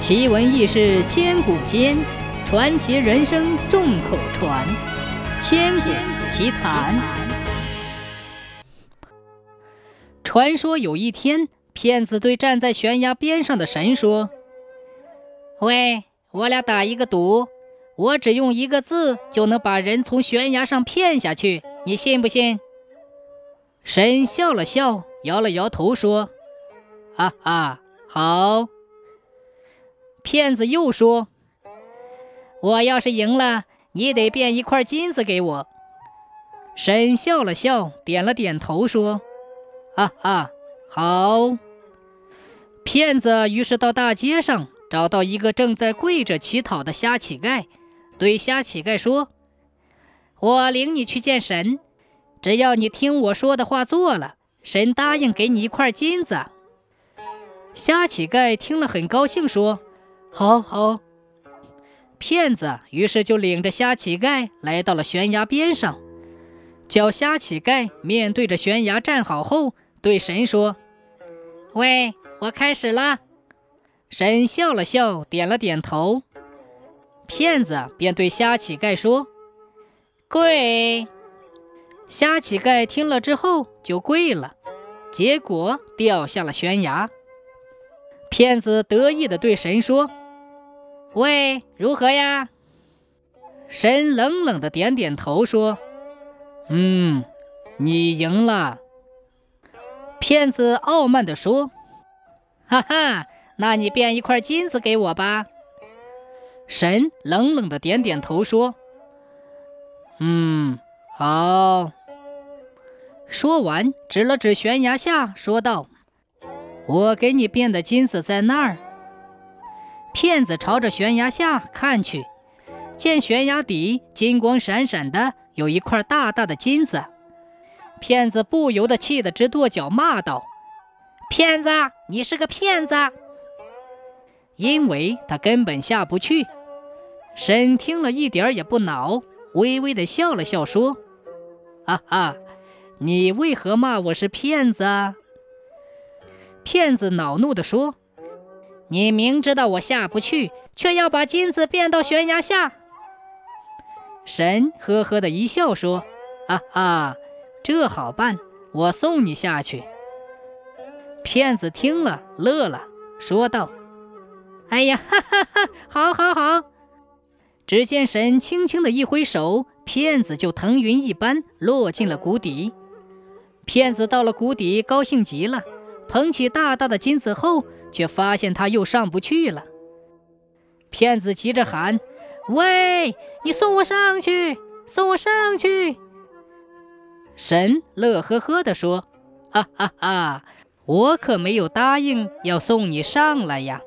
奇闻异事千古间，传奇人生众口传。千古奇谈。传说有一天，骗子对站在悬崖边上的神说：“喂，我俩打一个赌，我只用一个字就能把人从悬崖上骗下去，你信不信？”神笑了笑，摇了摇头说：“哈哈，好。”骗子又说：“我要是赢了，你得变一块金子给我。”神笑了笑，点了点头，说：“哈哈，好。”骗子于是到大街上找到一个正在跪着乞讨的瞎乞丐，对瞎乞丐说：“我领你去见神，只要你听我说的话做了，神答应给你一块金子。”瞎乞丐听了很高兴，说。好好，骗子于是就领着瞎乞丐来到了悬崖边上，叫瞎乞丐面对着悬崖站好后，对神说：“喂，我开始了。”神笑了笑，点了点头。骗子便对瞎乞丐说：“跪。”瞎乞丐听了之后就跪了，结果掉下了悬崖。骗子得意地对神说。喂，如何呀？神冷冷的点点头说：“嗯，你赢了。”骗子傲慢的说：“哈哈，那你变一块金子给我吧。”神冷冷的点点头说：“嗯，好。”说完，指了指悬崖下，说道：“我给你变的金子在那儿。”骗子朝着悬崖下看去，见悬崖底金光闪闪的，有一块大大的金子。骗子不由得气得直跺脚，骂道：“骗子，你是个骗子！”因为他根本下不去。沈听了一点也不恼，微微的笑了笑，说：“哈哈，你为何骂我是骗子啊？”骗子恼怒地说。你明知道我下不去，却要把金子变到悬崖下。神呵呵的一笑，说：“啊啊，这好办，我送你下去。”骗子听了乐了，说道：“哎呀，哈哈哈，好，好，好！”只见神轻轻的一挥手，骗子就腾云一般落进了谷底。骗子到了谷底，高兴极了。捧起大大的金子后，却发现他又上不去了。骗子急着喊：“喂，你送我上去，送我上去！”神乐呵呵地说：“哈哈哈，我可没有答应要送你上来呀。”